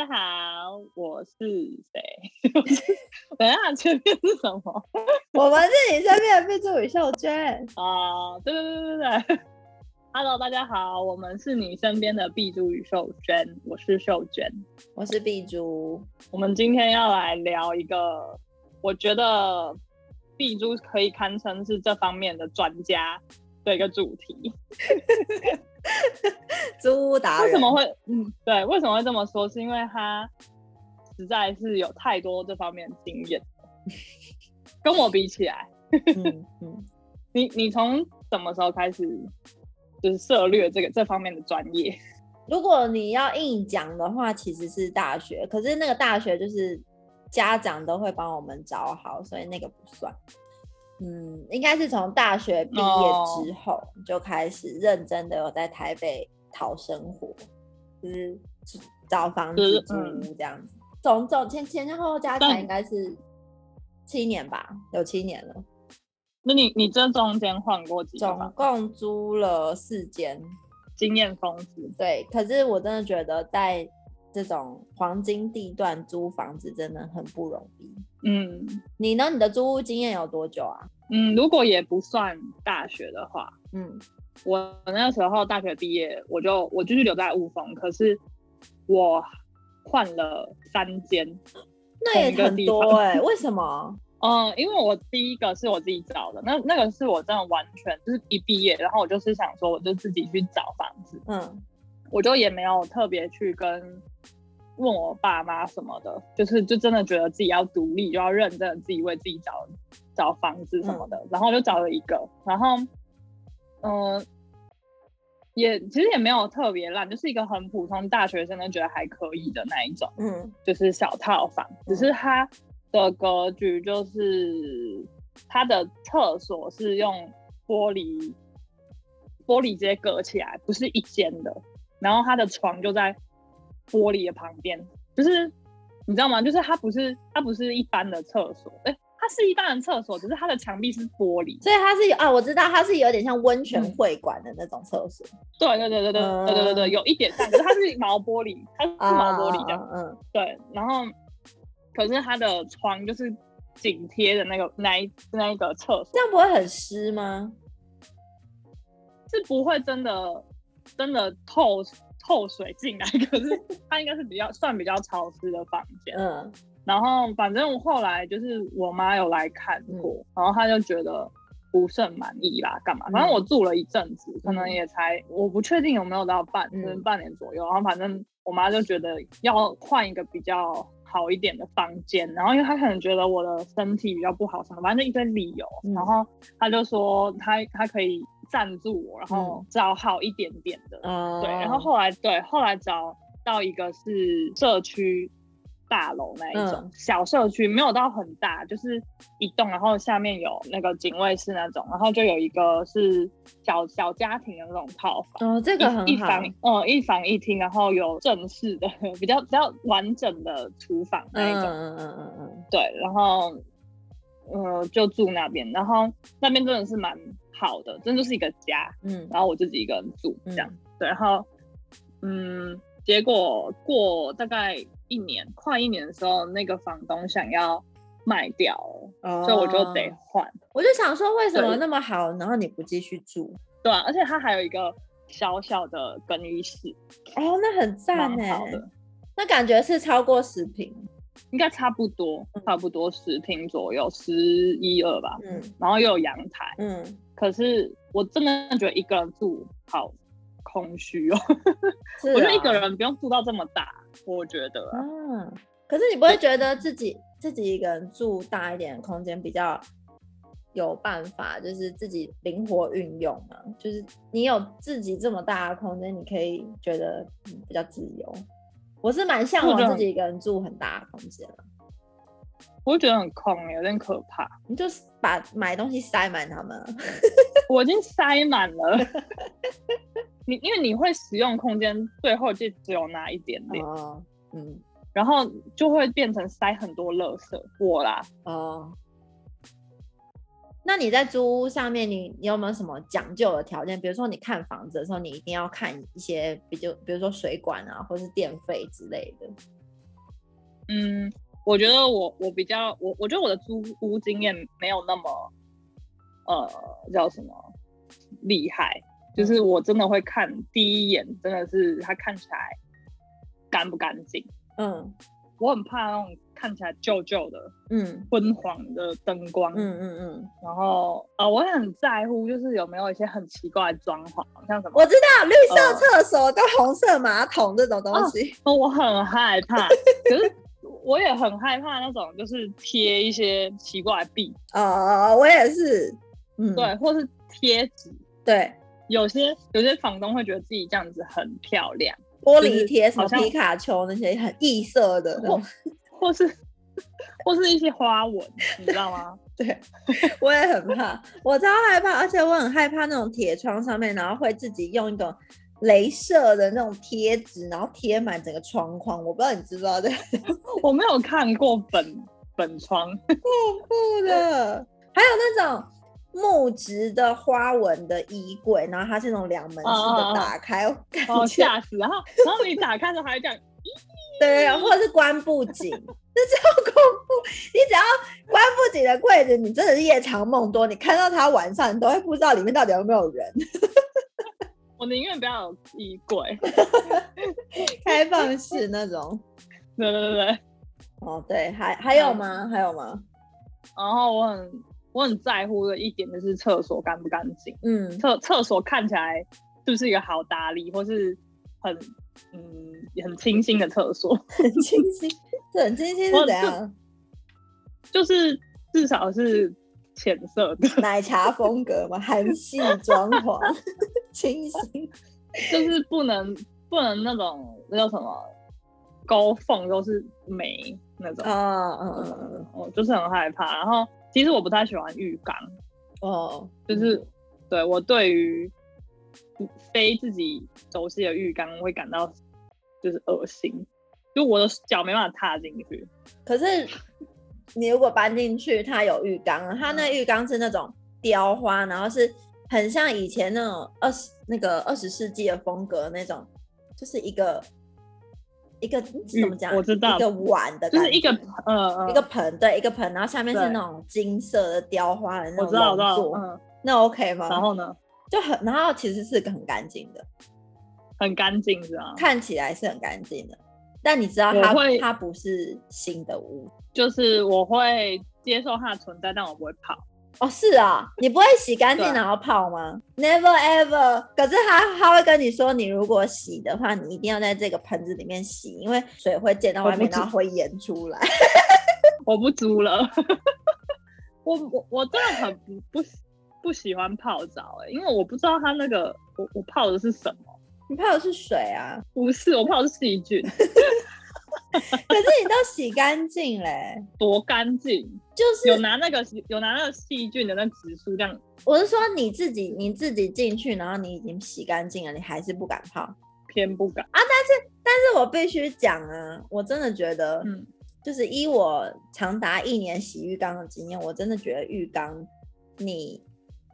大家好，我是谁？等一下，前面是什么？我们是你身边的 B 助宇秀娟。啊，对对对对对。Hello，大家好，我们是你身边的 B 珠与秀娟，我是秀娟，我是 B 珠。我们今天要来聊一个，我觉得 B 珠可以堪称是这方面的专家的一个主题。租屋达人为什么会嗯对？为什么会这么说？是因为他实在是有太多这方面经验，跟我比起来，嗯嗯，你你从什么时候开始就是涉略这个这方面的专业？如果你要硬讲的话，其实是大学，可是那个大学就是家长都会帮我们找好，所以那个不算。嗯，应该是从大学毕业之后就开始认真的有在台北讨生活，就是找房子租这样子。总总前前前后后加起来应该是七年吧，有七年了。那你你这中间换过几间？总共租了四间，经验丰富。对，可是我真的觉得在这种黄金地段租房子真的很不容易。嗯，你呢？你的租屋经验有多久啊？嗯，如果也不算大学的话，嗯，我那时候大学毕业，我就我继续留在雾峰，可是我换了三间，那也很多哎、欸，为什么？嗯，因为我第一个是我自己找的，那那个是我真的完全就是一毕业，然后我就是想说，我就自己去找房子，嗯，我就也没有特别去跟。问我爸妈什么的，就是就真的觉得自己要独立，就要认真自己为自己找找房子什么的，嗯、然后就找了一个，然后嗯、呃，也其实也没有特别烂，就是一个很普通大学生都觉得还可以的那一种，嗯，就是小套房，只是它的格局就是它的厕所是用玻璃玻璃直接隔起来，不是一间的，然后它的床就在。玻璃的旁边，就是你知道吗？就是它不是它不是一般的厕所，哎、欸，它是一般的厕所，只是它的墙壁是玻璃，所以它是有啊，我知道它是有点像温泉会馆的那种厕所。对对对对对对对对对，有一点像，可是它是毛玻璃，它是毛玻璃的，嗯，对。然后，可是它的窗就是紧贴的那个那一那一个厕所，这样不会很湿吗？是不会真的真的透。透水进来，可是它应该是比较算比较潮湿的房间。嗯，然后反正我后来就是我妈有来看过，嗯、然后她就觉得不甚满意啦，干嘛？反正我住了一阵子，嗯、可能也才我不确定有没有到半，可能、嗯、半年左右。然后反正我妈就觉得要换一个比较好一点的房间，然后因为她可能觉得我的身体比较不好什么，反正就一堆理由。嗯、然后她就说她她可以。赞助我，然后找好一点点的，嗯、对，然后后来对，后来找到一个是社区大楼那一种、嗯、小社区，没有到很大，就是一栋，然后下面有那个警卫室那种，然后就有一个是小小家庭的那种套房，哦，这个很好，一房，嗯，一房一厅，然后有正式的，比较比较完整的厨房那一种，嗯嗯嗯嗯嗯，对，然后，呃，就住那边，然后那边真的是蛮。好的，真的就是一个家，嗯，然后我自己一个人住这样，嗯、对，然后，嗯，结果过大概一年，快一年的时候，那个房东想要卖掉所以我就得换。我就想说，为什么那么好，然后你不继续住？对啊，而且它还有一个小小的更衣室，哦，那很赞耶，那感觉是超过十平，应该差不多，差不多十平左右，十一二吧，嗯，然后又有阳台，嗯。可是我真的觉得一个人住好空虚哦，我觉得一个人不用住到这么大，我觉得啊。嗯，可是你不会觉得自己自己一个人住大一点的空间比较有办法，就是自己灵活运用吗？就是你有自己这么大的空间，你可以觉得比较自由。我是蛮向往自己一个人住很大的空间。我会觉得很空，有点可怕。你就是把买东西塞满他们，我已经塞满了。你因为你会使用空间，最后就只有那一点点。哦，嗯，然后就会变成塞很多垃圾。我啦，哦。那你在租屋上面，你你有没有什么讲究的条件？比如说你看房子的时候，你一定要看一些比较，比如说水管啊，或是电费之类的。嗯，我觉得我我比较我我觉得我的租屋经验没有那么呃叫什么厉害，就是我真的会看第一眼，真的是它看起来干不干净。嗯，我很怕那种。看起来旧旧的，嗯，昏黄的灯光，嗯嗯嗯，然后啊、呃，我很在乎，就是有没有一些很奇怪的装潢，像什么，我知道绿色厕所跟红色马桶这种东西，呃、我很害怕，可是我也很害怕那种就是贴一些奇怪的壁，哦，我也是，嗯，对，或是贴纸，对，有些有些房东会觉得自己这样子很漂亮，玻璃贴什么皮卡丘那些很异色的。或是 或是一些花纹，你知道吗？对，我也很怕，我超害怕，而且我很害怕那种铁窗上面，然后会自己用一种镭射的那种贴纸，然后贴满整个窗框。我不知道你知不知道这个？我没有看过本本窗，酷酷的。还有那种木质的花纹的衣柜，然后它是那种两门式的，打开，哦，哦吓死！然后然后你打开的时候还这样。对，或者是关不紧，这超恐怖。你只要关不紧的柜子，你真的是夜长梦多。你看到它晚上，你都会不知道里面到底有没有人。我宁愿不要有衣柜，开放式那种。对对对对。哦，对，还还有吗？还有吗？然后我很我很在乎的一点就是厕所干不干净。嗯，厕厕所看起来是不是一个好打理，或是很。嗯，也很清新的厕所，很清新，这很清新是怎样？就是至少是浅色的 奶茶风格嘛，韩系装潢，清新，就是不能不能那种那叫什么勾缝都是霉那种啊，嗯嗯嗯，我就是很害怕。然后其实我不太喜欢浴缸哦，就是、嗯、对我对于。非自己熟悉的浴缸会感到就是恶心，就我的脚没办法踏进去。可是你如果搬进去，它有浴缸，它那浴缸是那种雕花，然后是很像以前那种二十那个二十世纪的风格那种，就是一个一个怎么讲？我知道一个碗的，就是一个呃一个盆，对，一个盆，然后下面是那种金色的雕花的那种。我知道，我知道，嗯，那 OK 吗？然后呢？就很，然后其实是个很干净的，很干净是吧？看起来是很干净的，但你知道它会它不是新的屋，就是我会接受它的存在，但我不会泡。哦，是啊，你不会洗干净然后泡吗？Never ever。可是他他会跟你说，你如果洗的话，你一定要在这个盆子里面洗，因为水会溅到外面，然后会淹出来。我不租了，我我我真的很不不。不喜欢泡澡哎、欸，因为我不知道它那个我我泡的是什么。你泡的是水啊？不是，我泡的是细菌。可是你都洗干净嘞，多干净？就是有拿那个有拿那个细菌的那指数这样。我是说你自己你自己进去，然后你已经洗干净了，你还是不敢泡？偏不敢啊！但是但是我必须讲啊，我真的觉得，嗯，就是依我长达一年洗浴缸的经验，我真的觉得浴缸你。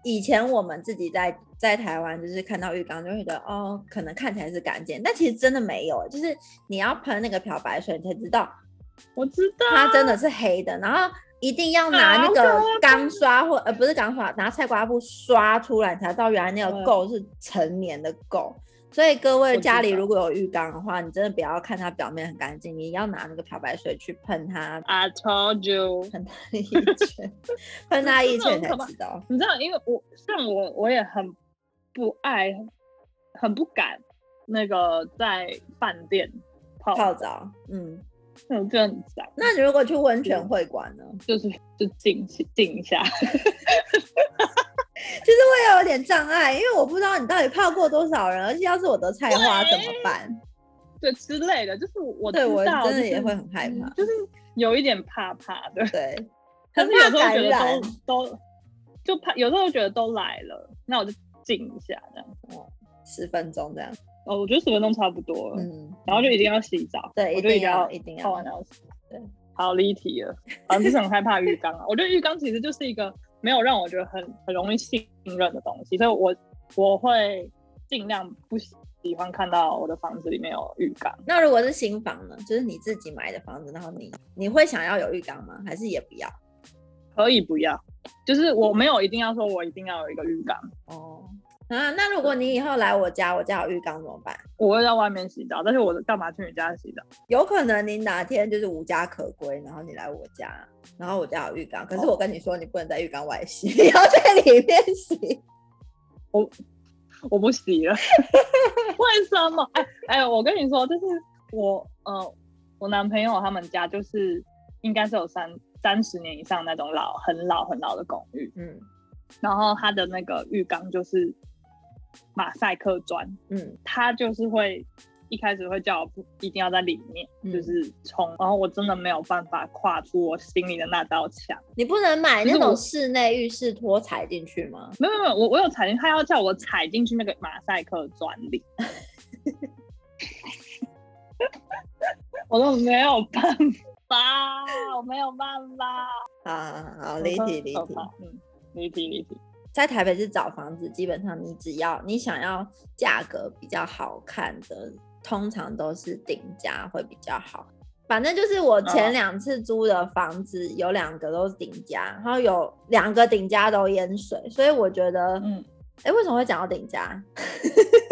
以前我们自己在在台湾，就是看到浴缸就会觉得哦，可能看起来是干净，但其实真的没有，就是你要喷那个漂白水，你才知道，我知道它真的是黑的，然后一定要拿那个钢刷或呃不是钢刷，拿菜瓜布刷出来才知道原来那个垢是成年的垢。所以各位家里如果有浴缸的话，你真的不要看它表面很干净，你要拿那个漂白水去喷它。I told you，喷它一圈，喷它一圈才知道。你知道，因为我像我，我也很不爱，很不敢那个在饭店泡泡澡。嗯，那我觉得很脏。那你如果去温泉会馆呢？就是就静静一下。其实我也有点障碍，因为我不知道你到底泡过多少人，而且要是我得菜花怎么办？对，之类的，就是我对我真的也会很害怕，就是有一点怕怕的。对，可是有时候觉得都都就怕，有时候觉得都来了，那我就静一下这样，哦，十分钟这样。哦，我觉得十分钟差不多了。嗯，然后就一定要洗澡。对，一定要一定要泡完澡洗。对，好离题了，反正就是很害怕浴缸啊。我觉得浴缸其实就是一个。没有让我觉得很很容易信任的东西，所以我我会尽量不喜欢看到我的房子里面有浴缸。那如果是新房呢？就是你自己买的房子，然后你你会想要有浴缸吗？还是也不要？可以不要，就是我没有一定要说我一定要有一个浴缸哦。啊，那如果你以后来我家，我家有浴缸怎么办？我会在外面洗澡，但是我干嘛去你家洗澡？有可能你哪天就是无家可归，然后你来我家，然后我家有浴缸，可是我跟你说，你不能在浴缸外洗，你要在里面洗。我我不洗了，为什么？哎哎，我跟你说，就是我呃，我男朋友他们家就是应该是有三三十年以上那种老很老很老的公寓，嗯，然后他的那个浴缸就是。马赛克砖，嗯，他就是会一开始会叫我不一定要在里面，嗯、就是冲，然后我真的没有办法跨出我心里的那道墙。你不能买那种室内浴室拖踩进去吗？没有没有，我我有踩进，他要叫我踩进去那个马赛克砖里，我都没有办法，我没有办法。好好好，离题离题，嗯，离题离题。在台北市找房子，基本上你只要你想要价格比较好看的，通常都是顶价会比较好。反正就是我前两次租的房子有两个都是顶家，然后有两个顶家都淹水，所以我觉得，嗯，哎，为什么会讲到顶家？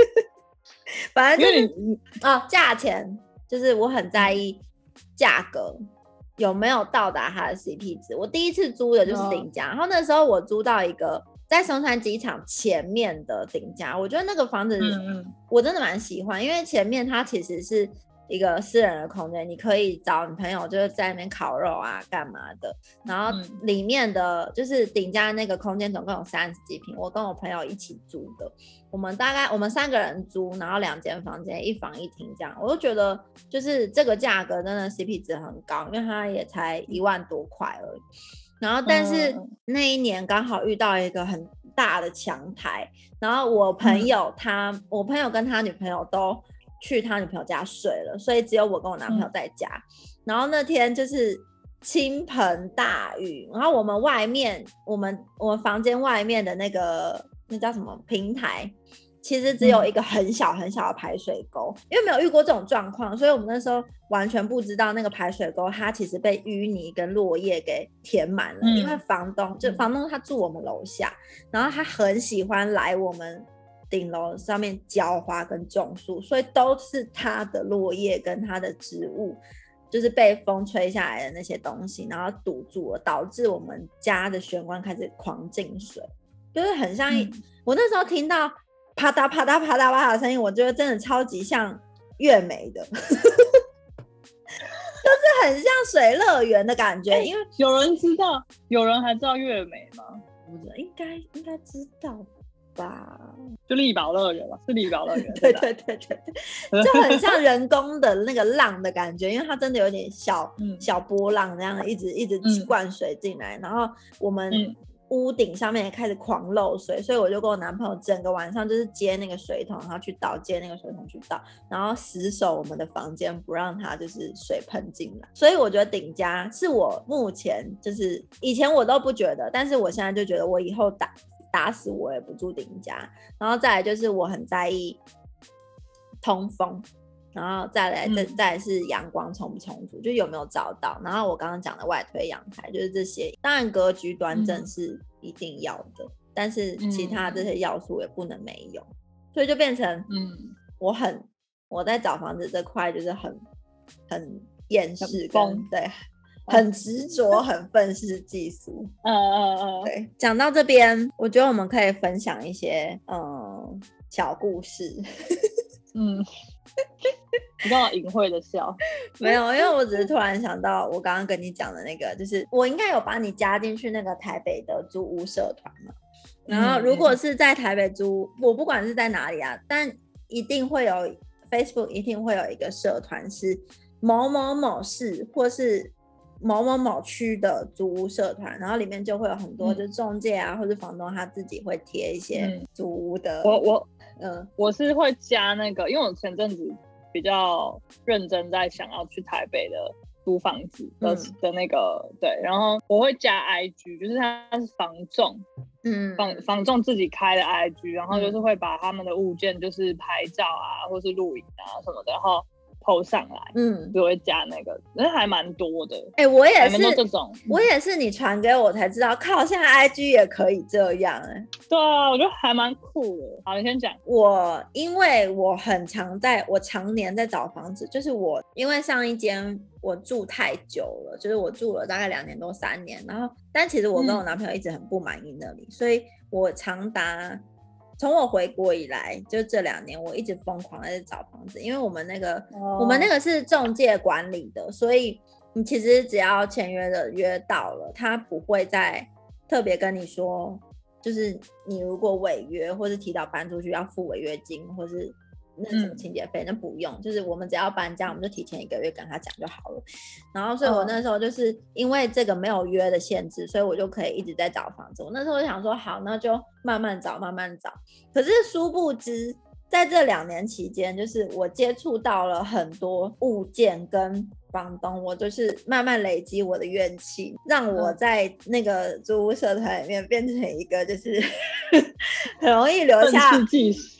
反正就是哦，价钱就是我很在意价格有没有到达它的 CP 值。我第一次租的就是顶家，然后那时候我租到一个。在松山机场前面的顶家，我觉得那个房子我真的蛮喜欢，因为前面它其实是一个私人的空间，你可以找你朋友就是在那边烤肉啊干嘛的。然后里面的就是顶家那个空间总共有三十几平，我跟我朋友一起租的，我们大概我们三个人租，然后两间房间，一房一厅这样，我就觉得就是这个价格真的 CP 值很高，因为它也才一万多块而已。然后，但是那一年刚好遇到一个很大的强台，然后我朋友他，嗯、我朋友跟他女朋友都去他女朋友家睡了，所以只有我跟我男朋友在家。嗯、然后那天就是倾盆大雨，然后我们外面，我们我们房间外面的那个那叫什么平台。其实只有一个很小很小的排水沟，因为没有遇过这种状况，所以我们那时候完全不知道那个排水沟它其实被淤泥跟落叶给填满了。嗯、因为房东就房东他住我们楼下，然后他很喜欢来我们顶楼上面浇花跟种树，所以都是他的落叶跟他的植物，就是被风吹下来的那些东西，然后堵住了，导致我们家的玄关开始狂进水，就是很像一、嗯、我那时候听到。啪嗒啪嗒啪嗒啪嗒的声音，我觉得真的超级像月美的，就是很像水乐园的感觉。欸、因为有人知道，有人还知道月美吗？不知道，应该应该知道吧？就力宝乐园吧，是力宝乐园。对对对对对，就很像人工的那个浪的感觉，因为它真的有点小、嗯、小波浪那样，一直一直灌水进来，嗯、然后我们。屋顶上面也开始狂漏水，所以我就跟我男朋友整个晚上就是接那个水桶，然后去倒，接那个水桶去倒，然后死守我们的房间，不让它就是水喷进来。所以我觉得顶家是我目前就是以前我都不觉得，但是我现在就觉得我以后打打死我也不住顶家。然后再来就是我很在意通风。然后再来，再再来是阳光充不充足，嗯、就有没有照到。然后我刚刚讲的外推阳台，就是这些。当然格局端正是一定要的，嗯、但是其他这些要素也不能没有。嗯、所以就变成，嗯，我很我在找房子这块就是很很厌世，跟对，很执着，很愤世嫉俗。嗯嗯嗯，对。讲到这边，我觉得我们可以分享一些嗯小故事。嗯。你干嘛隐晦的笑？没有，因为我只是突然想到，我刚刚跟你讲的那个，就是我应该有把你加进去那个台北的租屋社团嘛。然后，如果是在台北租，我不管是在哪里啊，但一定会有 Facebook，一定会有一个社团是某某某市或是某某某区的租屋社团，然后里面就会有很多就中介啊，或者房东他自己会贴一些租屋的。我我。嗯，我是会加那个，因为我前阵子比较认真在想要去台北的租房子的、嗯、的那个对，然后我会加 IG，就是他是房仲，嗯，房房仲自己开的 IG，然后就是会把他们的物件就是拍照啊，或是录影啊什么的，然后。PO 上来，嗯，就会加那个，那还蛮多的。哎、欸，我也是这种，我也是你传给我才知道，靠，现在 IG 也可以这样、欸，哎，对啊，我觉得还蛮酷的。好，你先讲。我因为我很常在，我常年在找房子，就是我因为上一间我住太久了，就是我住了大概两年多三年，然后但其实我跟我男朋友一直很不满意那里，嗯、所以我长达。从我回国以来，就这两年，我一直疯狂在找房子，因为我们那个，oh. 我们那个是中介管理的，所以你其实只要签约的约到了，他不会再特别跟你说，就是你如果违约或是提早搬出去要付违约金，或是。那什么清洁费，那不用，就是我们只要搬家，我们就提前一个月跟他讲就好了。然后，所以我那时候就是因为这个没有约的限制，所以我就可以一直在找房子。我那时候就想说，好，那就慢慢找，慢慢找。可是殊不知，在这两年期间，就是我接触到了很多物件跟。房东，我就是慢慢累积我的怨气，让我在那个租屋社团里面变成一个就是 很容易留下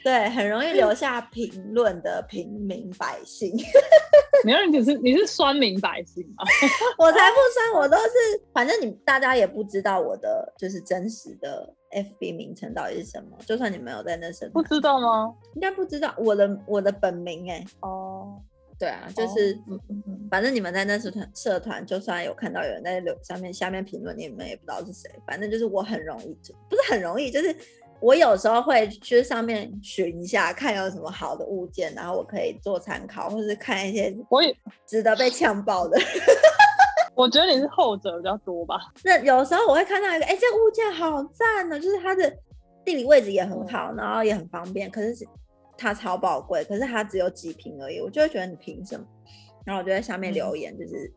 对，很容易留下评论的平民百姓。没有，你是你是酸民百姓吗？我才不酸，我都是，反正你大家也不知道我的就是真实的 FB 名称到底是什么，就算你没有在那社团，不知道吗？应该不知道我的我的本名哎、欸、哦。对啊，就是，哦、反正你们在那社团社团，就算有看到有人在留上面下面评论，你们也不知道是谁。反正就是我很容易，不是很容易，就是我有时候会去上面寻一下，看有什么好的物件，然后我可以做参考，或是看一些我也值得被呛爆的。我觉得你是后者比较多吧。那有时候我会看到一个，哎，这个物件好赞呢，就是它的地理位置也很好，然后也很方便，可是。它超宝贵，可是它只有几瓶而已，我就会觉得你凭什么？然后我就在下面留言，就是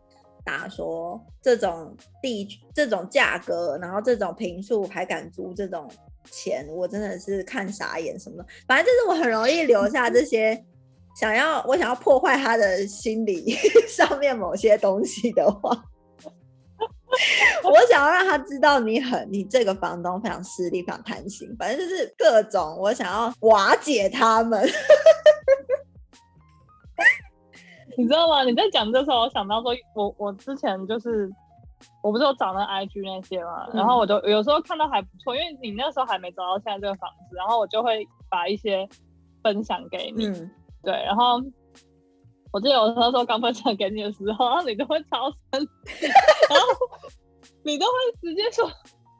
打说这种地这种价格，然后这种平数还敢租这种钱，我真的是看傻眼什么的。反正就是我很容易留下这些想要我想要破坏他的心理 上面某些东西的话。我想要让他知道你很，你这个房东非常势利，非常贪心，反正就是各种我想要瓦解他们。你知道吗？你在讲这时候，我想到说，我我之前就是我不是有找那 IG 那些嘛，嗯、然后我就有时候看到还不错，因为你那时候还没找到现在这个房子，然后我就会把一些分享给你，嗯、对，然后。我记得我那时候刚分享给你的时候，然后你都会超生气，然后你都会直接说，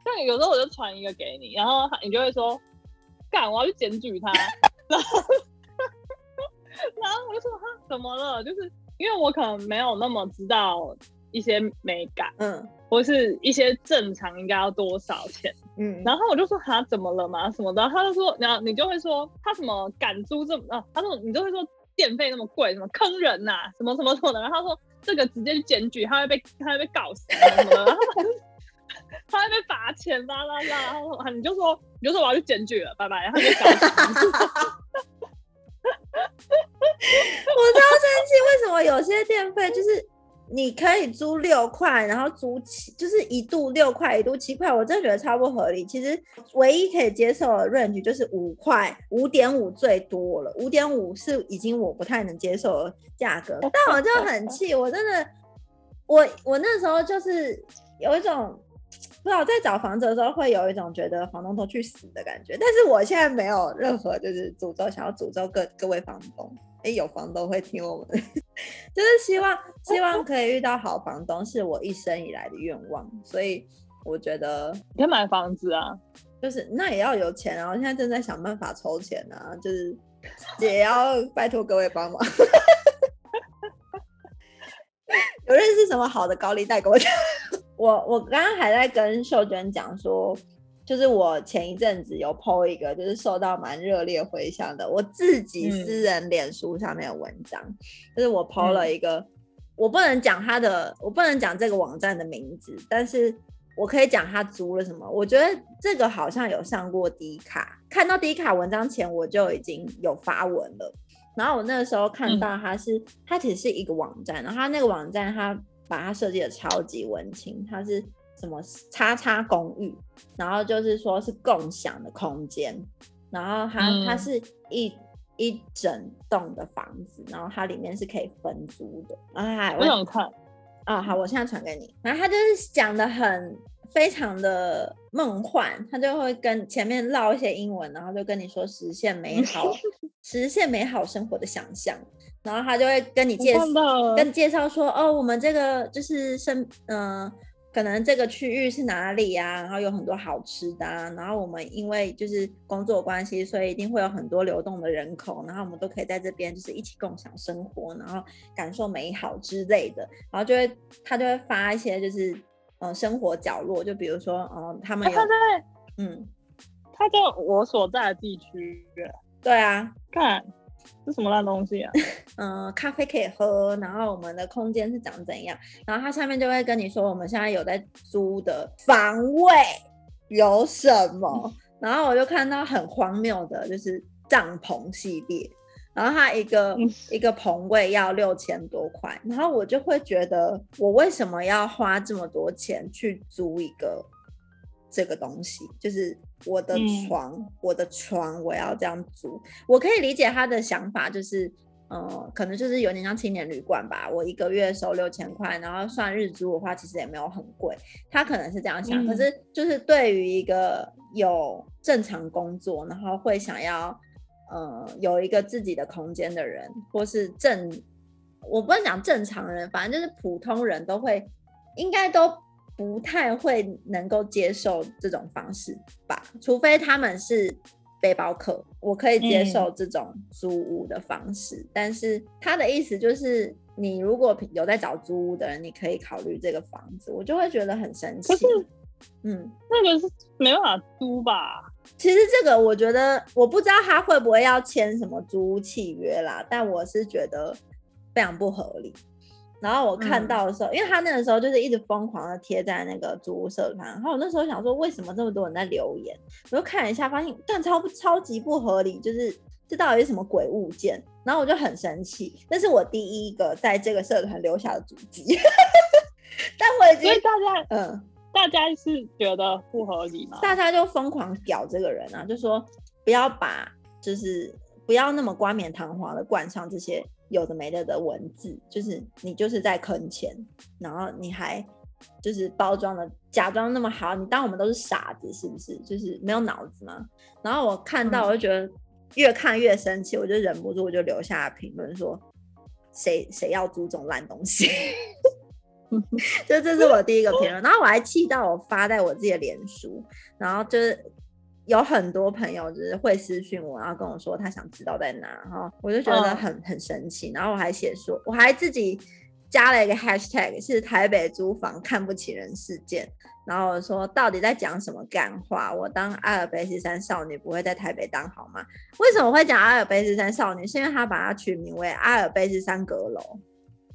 像有时候我就传一个给你，然后你就会说，干，我要去检举他，然后然后我就说他，怎么了？就是因为我可能没有那么知道一些美感，嗯，或是一些正常应该要多少钱，嗯，然后我就说他，怎么了嘛，什么的，他就说，然后你就会说他什么敢租这么啊，他说你就会说。电费那么贵，什么坑人呐、啊，什么什么什么的。然后他说这个直接去检举，他会被他会被告死什么的，他会被罚钱啦啦啦。然后你就说你就说我要去检举了，拜拜。然后就告死。我超生气，为什么有些电费就是？你可以租六块，然后租七，就是一度六块，一度七块，我真的觉得超不合理。其实唯一可以接受的 range 就是五块，五点五最多了，五点五是已经我不太能接受的价格。但我就很气，我真的，我我那时候就是有一种不知道在找房子的时候会有一种觉得房东都去死的感觉。但是我现在没有任何就是诅咒，想要诅咒各各位房东。哎，有房东会听我们，就是希望希望可以遇到好房东，是我一生以来的愿望。所以我觉得你可以买房子啊，就是那也要有钱啊。我现在正在想办法筹钱啊，就是也要拜托各位帮忙。有认识什么好的高利贷给我讲？我我刚刚还在跟秀娟讲说。就是我前一阵子有 po 一个，就是受到蛮热烈回响的，我自己私人脸书上面的文章，嗯、就是我 po 了一个，嗯、我不能讲他的，我不能讲这个网站的名字，但是我可以讲他租了什么。我觉得这个好像有上过 D 卡，看到 D 卡文章前我就已经有发文了，然后我那个时候看到他是，嗯、他其实是一个网站，然后他那个网站他把它设计的超级文青，它是什么叉叉公寓，然后就是说是共享的空间，然后它、嗯、它是一一整栋的房子，然后它里面是可以分租的。哎我想看啊、哦，好，我现在传给你。然后它就是讲的很非常的梦幻，他就会跟前面唠一些英文，然后就跟你说实现美 好实现美好生活的想象。然后他就会跟你介绍，跟你介绍说，哦，我们这个就是生，嗯、呃，可能这个区域是哪里呀、啊？然后有很多好吃的、啊。然后我们因为就是工作关系，所以一定会有很多流动的人口。然后我们都可以在这边就是一起共享生活，然后感受美好之类的。然后就会他就会发一些就是生活角落，就比如说嗯、呃，他们有他在嗯，他在我所在的地区。对啊，看。是什么烂东西啊？嗯、呃，咖啡可以喝，然后我们的空间是长怎样？然后它下面就会跟你说，我们现在有在租的房位有什么？然后我就看到很荒谬的，就是帐篷系列，然后它一个、嗯、一个棚位要六千多块，然后我就会觉得，我为什么要花这么多钱去租一个？这个东西就是我的床，嗯、我的床我要这样租，我可以理解他的想法，就是，呃，可能就是有点像青年旅馆吧。我一个月收六千块，然后算日租的话，其实也没有很贵。他可能是这样想，嗯、可是就是对于一个有正常工作，然后会想要，呃，有一个自己的空间的人，或是正，我不能讲正常人，反正就是普通人都会，应该都。不太会能够接受这种方式吧，除非他们是背包客，我可以接受这种租屋的方式。嗯、但是他的意思就是，你如果有在找租屋的人，你可以考虑这个房子，我就会觉得很神奇。嗯，那个是没办法租吧？其实这个我觉得，我不知道他会不会要签什么租屋契约啦，但我是觉得非常不合理。然后我看到的时候，嗯、因为他那个时候就是一直疯狂的贴在那个租屋社团，然后我那时候想说，为什么这么多人在留言？我就看了一下，发现但超超级不合理，就是这到底是什么鬼物件？然后我就很生气，那是我第一个在这个社团留下的足迹。但我已经，所以大家，嗯，大家是觉得不合理吗？大家就疯狂屌这个人啊，就说不要把，就是不要那么冠冕堂皇的冠上这些。有的没的的文字，就是你就是在坑钱，然后你还就是包装的假装那么好，你当我们都是傻子是不是？就是没有脑子吗？然后我看到我就觉得越看越生气，我就忍不住我就留下评论说，谁谁要租这种烂东西？就这是我第一个评论，然后我还气到我发在我自己的脸书，然后就是。有很多朋友就是会私讯我，然后跟我说他想知道在哪，然后我就觉得很、oh. 很神奇。然后我还写说，我还自己加了一个 hashtag 是台北租房看不起人事件。然后我说到底在讲什么干话？我当阿尔卑斯山少女不会在台北当好吗？为什么会讲阿尔卑斯山少女？是因为他把它取名为阿尔卑斯山阁楼，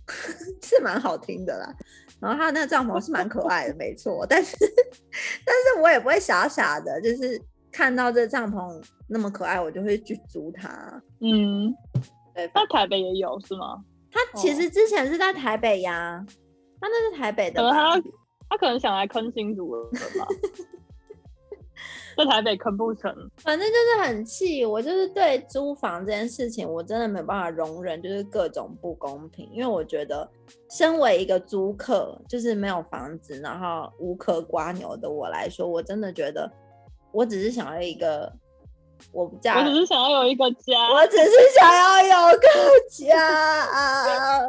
是蛮好听的啦。然后他那个帐篷是蛮可爱的，没错。但是 但是我也不会傻傻的，就是。看到这帐篷那么可爱，我就会去租它。嗯，对，那台北也有是吗？他其实之前是在台北呀，他那是台北的。他他可能想来坑新竹了吧？在台北坑不成，反正就是很气。我就是对租房这件事情，我真的没办法容忍，就是各种不公平。因为我觉得，身为一个租客，就是没有房子，然后无可刮牛的我来说，我真的觉得。我只是想要一个，我不嫁。我只是想要有一个家。我只是想要有个家。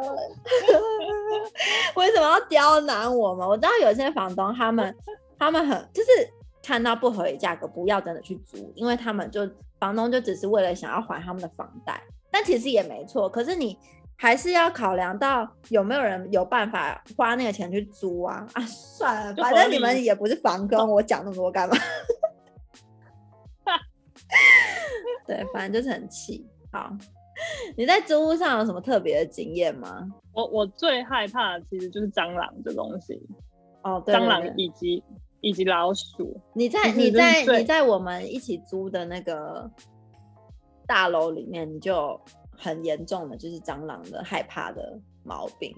为什么要刁难我们？我知道有些房东他们他们很就是看到不合理价格，不要真的去租，因为他们就房东就只是为了想要还他们的房贷，但其实也没错。可是你还是要考量到有没有人有办法花那个钱去租啊啊！算了，反正你们也不是房东，我讲那么多干嘛？对，反正就是很气。好，你在租屋上有什么特别的经验吗？我我最害怕的其实就是蟑螂这东西。哦，对，蟑螂以及以及老鼠。你在你在你在我们一起租的那个大楼里面，你就很严重的就是蟑螂的害怕的毛病。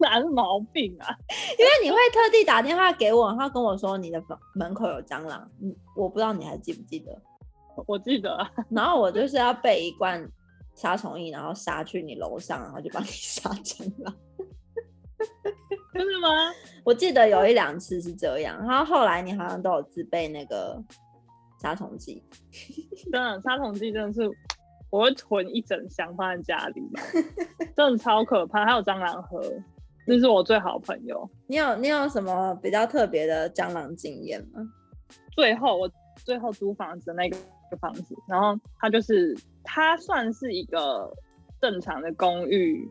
哪是毛病啊？因为你会特地打电话给我，然后跟我说你的房门口有蟑螂，嗯，我不知道你还记不记得？我记得啊。然后我就是要备一罐杀虫液，然后杀去你楼上，然后就帮你 杀蟑螂。真的吗？我记得有一两次是这样，然后后来你好像都有自备那个杀虫剂。真的，杀虫剂真的是。我会囤一整箱放在家里，真的超可怕。还有蟑螂盒，这是我最好朋友。你有你有什么比较特别的蟑螂经验吗？最后我最后租房子那个房子，然后它就是它算是一个正常的公寓，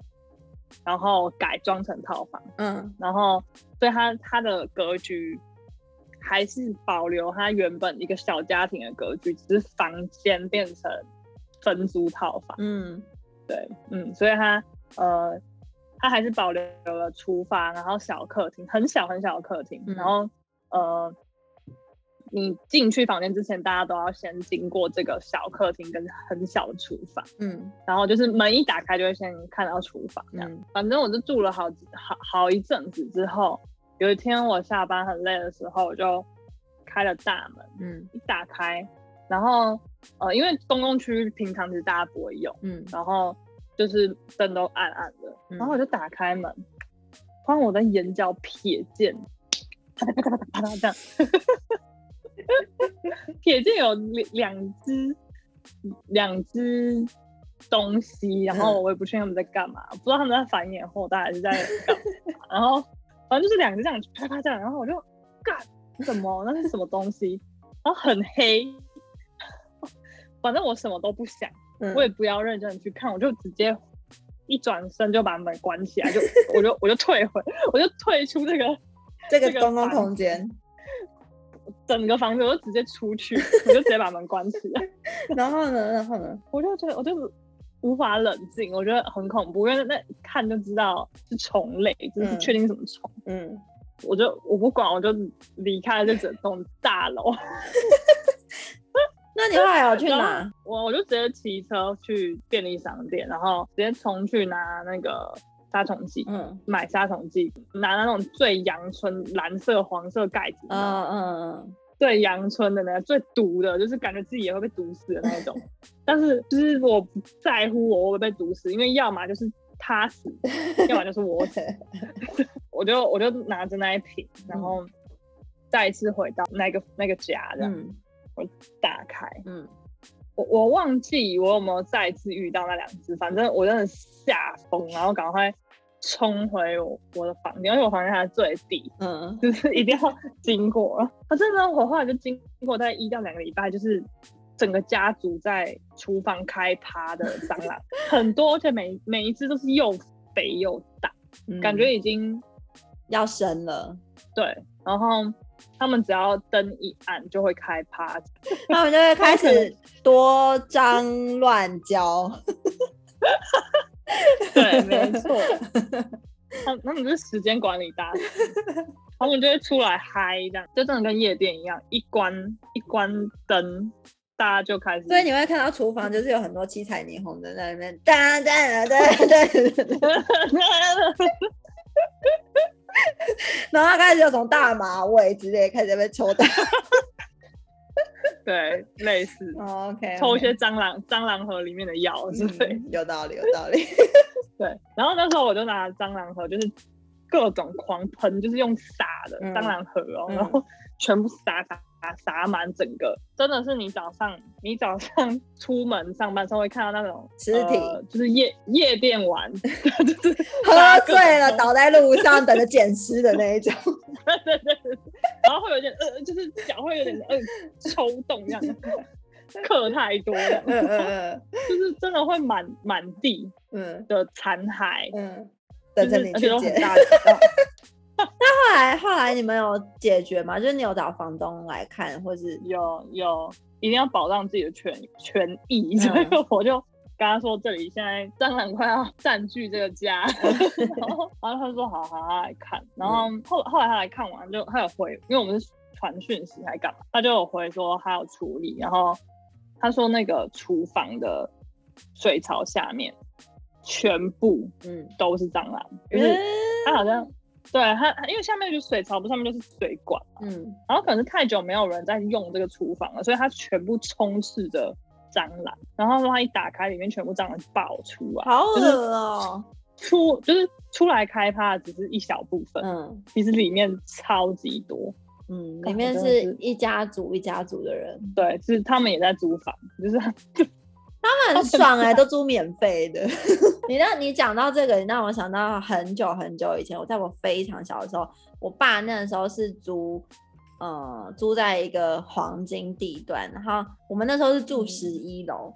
然后改装成套房，嗯，然后所以它它的格局还是保留它原本一个小家庭的格局，只是房间变成。分租套房，嗯，对，嗯，所以它呃，它还是保留了厨房，然后小客厅，很小很小的客厅，嗯、然后呃，你进去房间之前，大家都要先经过这个小客厅跟很小的厨房，嗯，然后就是门一打开就会先看到厨房，这样，嗯、反正我就住了好好好一阵子之后，有一天我下班很累的时候，我就开了大门，嗯，一打开。然后，呃，因为公共区平常其实大家不会用，嗯，然后就是灯都暗暗的，嗯、然后我就打开门，突然我的眼角瞥见，啪嗒啪嗒啪嗒这样，瞥见有两两只两只东西，然后我也不确定他们在干嘛，嗯、不知道他们在繁衍后代还是在干嘛，然后反正就是两只这样啪啪这样，然后我就干什么？那是什么东西？然后很黑。反正我什么都不想，嗯、我也不要认真的去看，我就直接一转身就把门关起来，就我就我就退回，我就退出这个这个公共空间，整个房子我就直接出去，我就直接把门关起来。然后呢，然后呢，我就觉得我就无法冷静，我觉得很恐怖，因为那一看就知道是虫类，就是确定什么虫。嗯，我就我不管，我就离开了这整栋大楼。那你后来有去哪？我我就直接骑车去便利商店，然后直接冲去拿那个杀虫剂，嗯，买杀虫剂，拿那种最阳春蓝色黄色盖子，嗯嗯嗯，最阳春的那个最毒的，就是感觉自己也会被毒死的那种。但是就是我不在乎我会被毒死，因为要么就是他死，要么就是我死。我就我就拿着那一瓶，然后再一次回到那个那个家这样。嗯我打开，嗯，我我忘记我有没有再次遇到那两只，反正我真的吓疯，然后赶快冲回我我的房间，因为我房间还在最低，嗯，就是一定要经过。可是呢，我后来就经过大概一到两个礼拜，就是整个家族在厨房开趴的蟑螂 很多，而且每每一只都是又肥又大，嗯，感觉已经要生了。对，然后。他们只要灯一暗就会开趴，他们就会开始多张乱交。对，没错。他他们就是时间管理大师，他们就会出来嗨，这样就真的跟夜店一样，一关一关灯，大家就开始。所以你会看到厨房就是有很多七彩霓虹灯在那边，哒哒哒哒哒。然后他开始就从大马尾直接开始被抽到，对，类似、oh,，OK，抽一些蟑螂蟑螂盒里面的药，是不是、嗯？有道理，有道理。对，然后那时候我就拿蟑螂盒，就是各种狂喷，就是用撒的蟑螂盒哦，嗯、然后全部撒撒。洒满整个，真的是你早上你早上出门上班时候会看到那种 尸体、呃，就是夜夜店玩，就是喝醉了倒在路上等着捡尸的那一种，对对对，然后会有点呃，就是脚会有点呃抽动这样，课太多了，嗯嗯嗯，就是真的会满满地嗯。的残骸，嗯，等着你去捡。那后来后来你们有解决吗？就是你有找房东来看，或是有有一定要保障自己的权权益，所以我就跟他说，这里现在蟑螂快要占据这个家，然 后然后他说好好他来看，然后后后来他来看完就他有回，因为我们是传讯息还干嘛，他就有回说他有处理，然后他说那个厨房的水槽下面全部嗯。都是蟑螂，嗯、就是他好像、嗯、对它，因为下面就是水槽，不上面就是水管嘛，嗯，然后可能是太久没有人在用这个厨房了，所以它全部充斥着蟑螂，然后它一打开，里面全部蟑螂爆出来，好恶哦、喔。出就是出来开趴只是一小部分，嗯，其实里面超级多，嗯，里面是一家族一家族的人，对，是他们也在租房，就是 他们很爽哎、欸，都租免费的。你让你讲到这个，你让我想到很久很久以前，我在我非常小的时候，我爸那个时候是租，呃，租在一个黄金地段，然后我们那时候是住十一楼。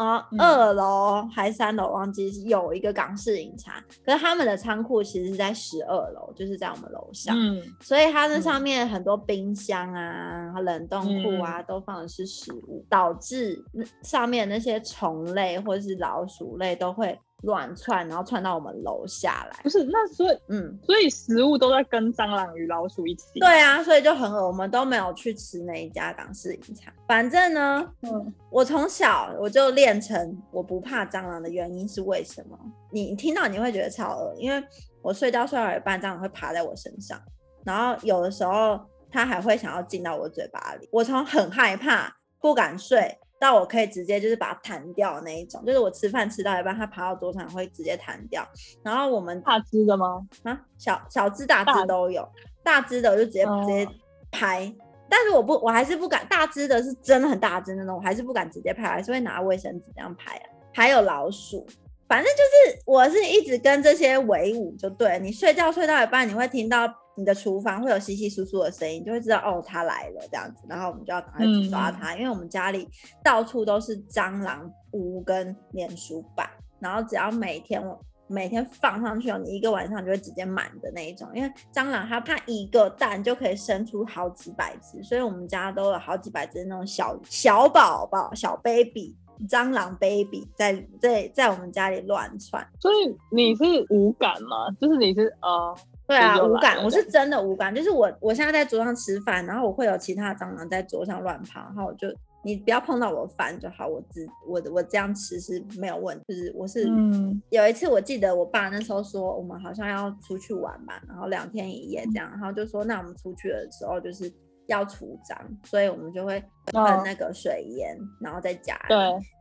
嗯啊，二楼还三楼忘记有一个港式饮茶，可是他们的仓库其实是在十二楼，就是在我们楼上，嗯，所以它那上面很多冰箱啊、嗯、冷冻库啊都放的是食物，导致上面那些虫类或者是老鼠类都会。乱窜，然后窜到我们楼下来。不是，那所以，嗯，所以食物都在跟蟑螂与老鼠一起。对啊，所以就很恶。我们都没有去吃那一家港式饮茶。反正呢，嗯，我从小我就练成我不怕蟑螂的原因是为什么？你听到你会觉得超恶，因为我睡觉睡到一半，蟑螂会爬在我身上，然后有的时候它还会想要进到我嘴巴里。我从很害怕，不敢睡。到我可以直接就是把它弹掉的那一种，就是我吃饭吃到一半，它爬到桌上会直接弹掉。然后我们大只的吗？啊，小小只大只都有，大只的我就直接、哦、直接拍。但是我不，我还是不敢，大只的是真的很大只那种，我还是不敢直接拍，还是会拿卫生纸这样拍啊。还有老鼠，反正就是我是一直跟这些为伍，就对，你睡觉睡到一半，你会听到。你的厨房会有稀稀疏疏的声音，就会知道哦，它来了这样子，然后我们就要赶快去抓它，嗯，因为我们家里到处都是蟑螂屋跟粘鼠板，然后只要每天我每天放上去哦，你一个晚上就会直接满的那一种，因为蟑螂它它一个蛋就可以生出好几百只，所以我们家都有好几百只那种小小宝宝小 baby 蟑螂 baby 在在在我们家里乱窜。所以你是无感吗？就是你是呃。对啊，无感，我是真的无感。就是我，我现在在桌上吃饭，然后我会有其他蟑螂在桌上乱爬，然后我就你不要碰到我的饭就好。我只我我这样吃是没有问题。就是我是、嗯、有一次我记得我爸那时候说我们好像要出去玩吧，然后两天一夜这样，然后就说那我们出去的时候就是要除蟑，所以我们就会喷那个水烟，哦、然后再加。对。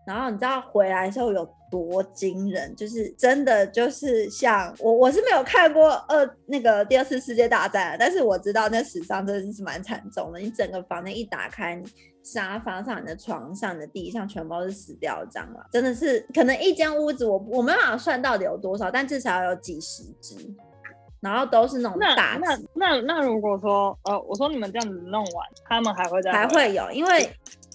然后你知道回来的时候有多惊人？就是真的，就是像我，我是没有看过二那个第二次世界大战，但是我知道那史上真的是蛮惨重的。你整个房间一打开，你沙发上、你的床上、你的地上全部都是死掉的蟑螂，真的是可能一间屋子我我没办法算到底有多少，但至少有几十只，然后都是那种大。那那那，那如果说呃，我说你们这样子弄完，他们还会再还会有，因为。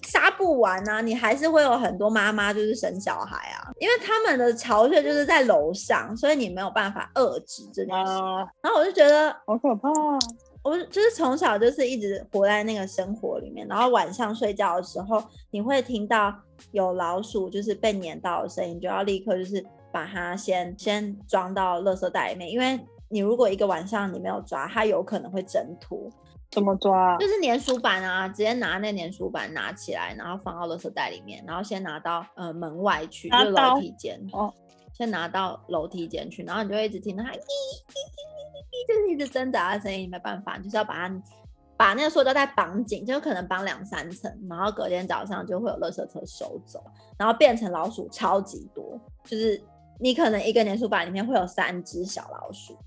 杀不完呢、啊，你还是会有很多妈妈就是生小孩啊，因为他们的巢穴就是在楼上，所以你没有办法遏制这件事。Uh, 然后我就觉得好可怕，我就是从小就是一直活在那个生活里面，然后晚上睡觉的时候，你会听到有老鼠就是被碾到的声音，就要立刻就是把它先先装到垃圾袋里面，因为你如果一个晚上你没有抓，它有可能会挣脱。怎么抓？就是粘鼠板啊，直接拿那粘鼠板拿起来，然后放到垃圾袋里面，然后先拿到呃门外去，就是楼梯间哦，先拿到楼梯间去，然后你就会一直听到它滴滴滴滴滴，就是一直挣扎的声音，没办法，就是要把它把那个塑胶袋绑紧，就可能绑两三层，然后隔天早上就会有垃圾车收走，然后变成老鼠超级多，就是你可能一个粘鼠板里面会有三只小老鼠，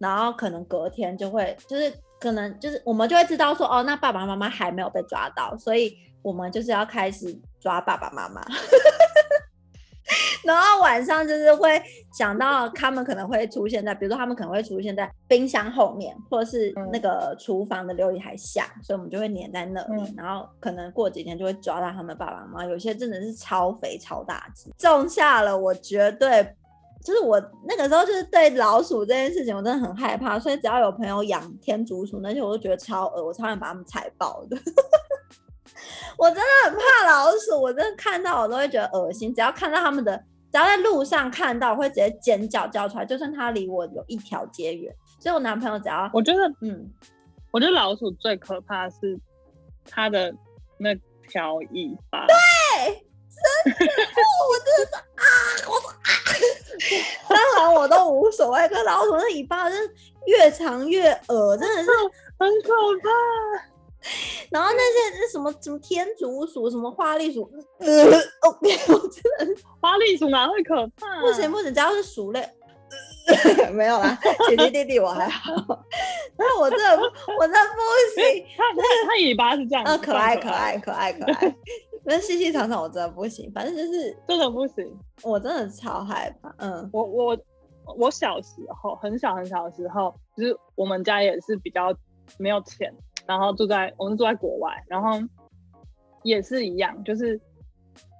然后可能隔天就会就是。可能就是我们就会知道说哦，那爸爸妈妈还没有被抓到，所以我们就是要开始抓爸爸妈妈。然后晚上就是会想到他们可能会出现在，比如说他们可能会出现在冰箱后面，或者是那个厨房的琉璃台下，所以我们就会黏在那里。然后可能过几天就会抓到他们爸爸妈妈，有些真的是超肥超大只，种下了我绝对。就是我那个时候就是对老鼠这件事情我真的很害怕，所以只要有朋友养天竺鼠那些，我都觉得超恶，我超想把它们踩爆的。我真的很怕老鼠，我真的看到我都会觉得恶心。只要看到他们的，只要在路上看到，我会直接尖叫叫出来，就算它离我有一条街远。所以我男朋友只要我觉得，嗯，我觉得老鼠最可怕的是它的那条尾巴。对。真的，我真的是啊！我都无，所谓，可老鼠的尾巴真是越长越恶，真的是 很可怕。然后那些是什么什么天竺鼠，什么花栗鼠，呃，OK，我真的花栗鼠哪会可怕？啊？不行不行，只要是鼠类，没有啦，姐姐弟弟我还好。那我这我这不行，它它它尾巴是这样，可爱可爱可爱可爱。那细细长长我真的不行，反正就是真的不行，我真的超害怕。嗯，我我我小时候很小很小的时候，就是我们家也是比较没有钱。然后住在我们住在国外，然后也是一样，就是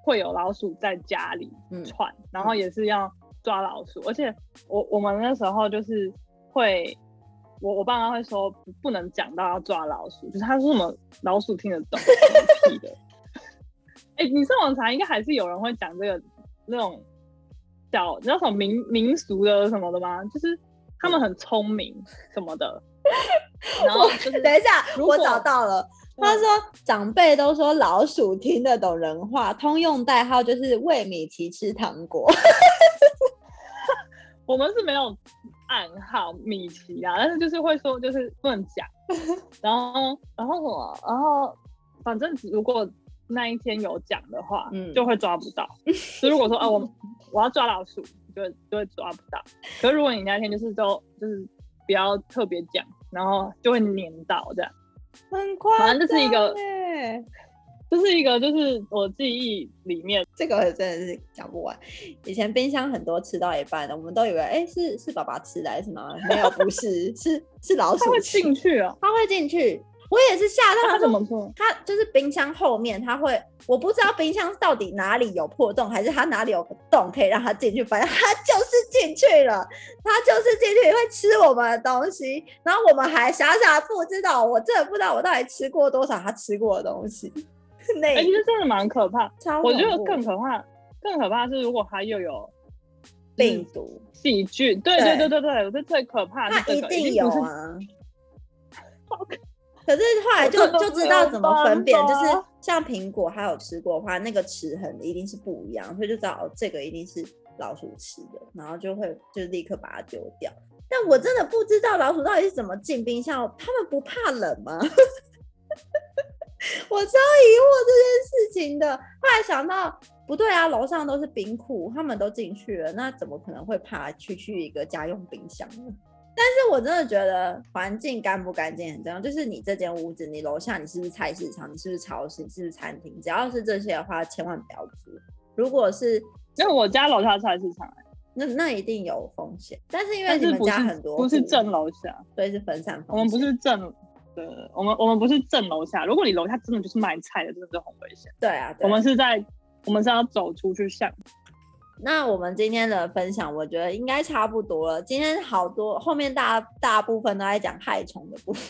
会有老鼠在家里窜，嗯、然后也是要抓老鼠。而且我我们那时候就是会，我我爸妈会说不能讲到要抓老鼠，就是他说什么老鼠听得懂屁的。哎、欸，你上网查应该还是有人会讲这个那种小你知道什么民民俗的什么的吗？就是他们很聪明什么的。然后、就是、等一下，我找到了。他说长辈都说老鼠听得懂人话，通用代号就是喂米奇吃糖果。我们是没有暗号米奇啊，但是就是会说就是不能讲。然后然后什么？然后反正如果那一天有讲的话，嗯，就会抓不到。所以如果说啊，我我要抓老鼠，就就会抓不到。可是如果你那天就是都就是不要特别讲。然后就会黏到这样，很夸张。反正这是一个，这是一个，就是我记忆里面，这个真的是讲不完。以前冰箱很多吃到一半的，我们都以为，哎，是是爸爸吃的还是吗？没有，不是，是是老鼠。它会进去哦，它会进去。我也是吓到他，怎么做？他就是冰箱后面，他会，我不知道冰箱到底哪里有破洞，还是他哪里有个洞可以让他进去。反正他就是进去了，他就是进去会吃我们的东西，然后我们还傻傻不知道。我真的不知道我到底吃过多少他吃过的东西。那其实真的蛮可怕。我觉得更可怕，更可怕是如果他又有病毒、细菌。对对对对对，我觉得最可怕的一定有啊。好可是后来就就知道怎么分辨，就是像苹果，还有吃过的话，那个齿痕一定是不一样，所以就知道哦，这个一定是老鼠吃的，然后就会就立刻把它丢掉。但我真的不知道老鼠到底是怎么进冰箱，他们不怕冷吗？我超疑惑这件事情的。后来想到不对啊，楼上都是冰库，他们都进去了，那怎么可能会怕区区一个家用冰箱呢？但是我真的觉得环境干不干净很重要。就是你这间屋子，你楼下你是不是菜市场，你是不是超市，你是不是餐厅？只要是这些的话，千万不要租。如果是，因为我家楼下菜市场，那那一定有风险。但是因为你们家很多不是正楼下，所以是分散风险。我们不是正，对，我们我们不是正楼下。如果你楼下真的就是卖菜的，真的是很危险。对啊，对我们是在，我们是要走出去巷。那我们今天的分享，我觉得应该差不多了。今天好多后面大大部分都在讲害虫的部分，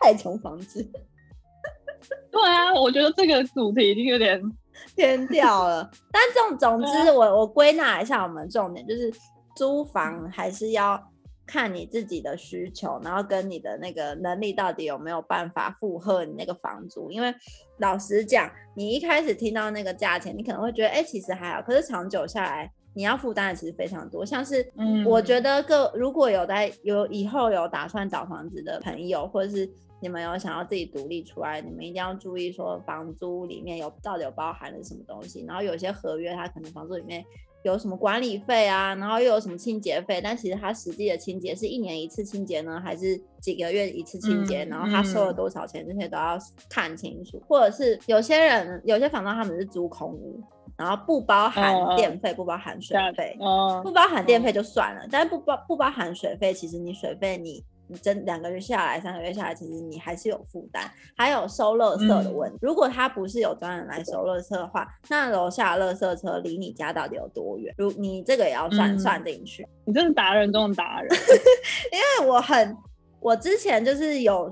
害虫防治。对啊，我觉得这个主题已经有点 偏掉了。但总总之，我我归纳一下，我们重点就是租房还是要看你自己的需求，然后跟你的那个能力到底有没有办法负荷你那个房租。因为老实讲，你一开始听到那个价钱，你可能会觉得，哎、欸，其实还好。可是长久下来，你要负担的其实非常多。像是，我觉得各如果有在有以后有打算找房子的朋友，或者是你们有想要自己独立出来，你们一定要注意说，房租里面有到底有包含了什么东西。然后有些合约，它可能房租里面。有什么管理费啊，然后又有什么清洁费？但其实他实际的清洁是一年一次清洁呢，还是几个月一次清洁？嗯、然后他收了多少钱？这些都要看清楚。或者是有些人，有些房东他们是租空屋，然后不包含电费，不包含水费，不包含电费就算了，但是不包不包含水费，其实你水费你。这两个月下来，三个月下来，其实你还是有负担，还有收垃圾的问题。嗯、如果他不是有专人来收垃圾的话，那楼下垃圾车离你家到底有多远？如你这个也要算、嗯、算进去。你真是达人中的达人，因为我很，我之前就是有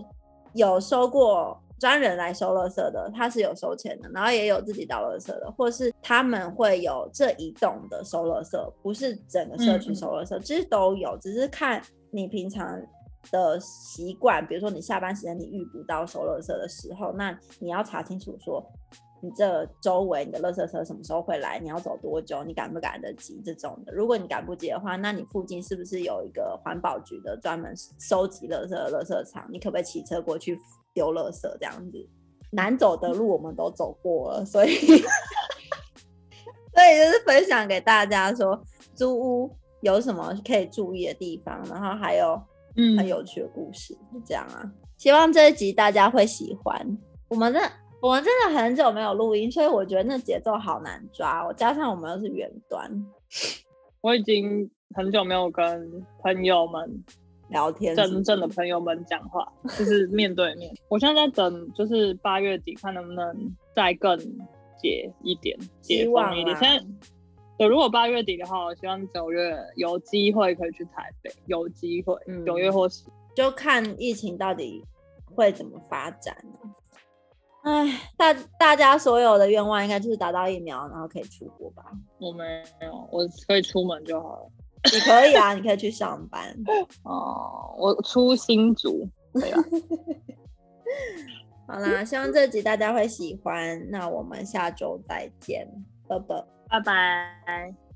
有收过专人来收垃圾的，他是有收钱的，然后也有自己倒垃圾的，或是他们会有这一栋的收垃圾，不是整个社区收垃圾，其实、嗯、都有，只是看你平常。的习惯，比如说你下班时间你遇不到收垃圾的时候，那你要查清楚说你这周围你的垃圾车什么时候会来？你要走多久？你赶不赶得及？这种的，如果你赶不及的话，那你附近是不是有一个环保局的专门收集垃圾的垃圾场？你可不可以骑车过去丢垃圾？这样子难走的路我们都走过了，所以所以就是分享给大家说，租屋有什么可以注意的地方，然后还有很有趣的故事，嗯、这样啊。希望这一集大家会喜欢。我们的。我们真的很久没有录音，所以我觉得那节奏好难抓。我加上我们又是远端，我已经很久没有跟朋友们聊天，真正的朋友们讲话，就是面对面。我现在在等，就是八月底看能不能再更解一点，解放一点。现在，对，如果八月底的话，我希望九月有机会可以去台北，有机会，九月或十，就看疫情到底会怎么发展。哎，大大家所有的愿望应该就是打到疫苗，然后可以出国吧？我没有，我可以出门就好了。你可以啊，你可以去上班。哦，我出新竹。对啊。好啦，希望这集大家会喜欢。那我们下周再见，拜拜，拜拜。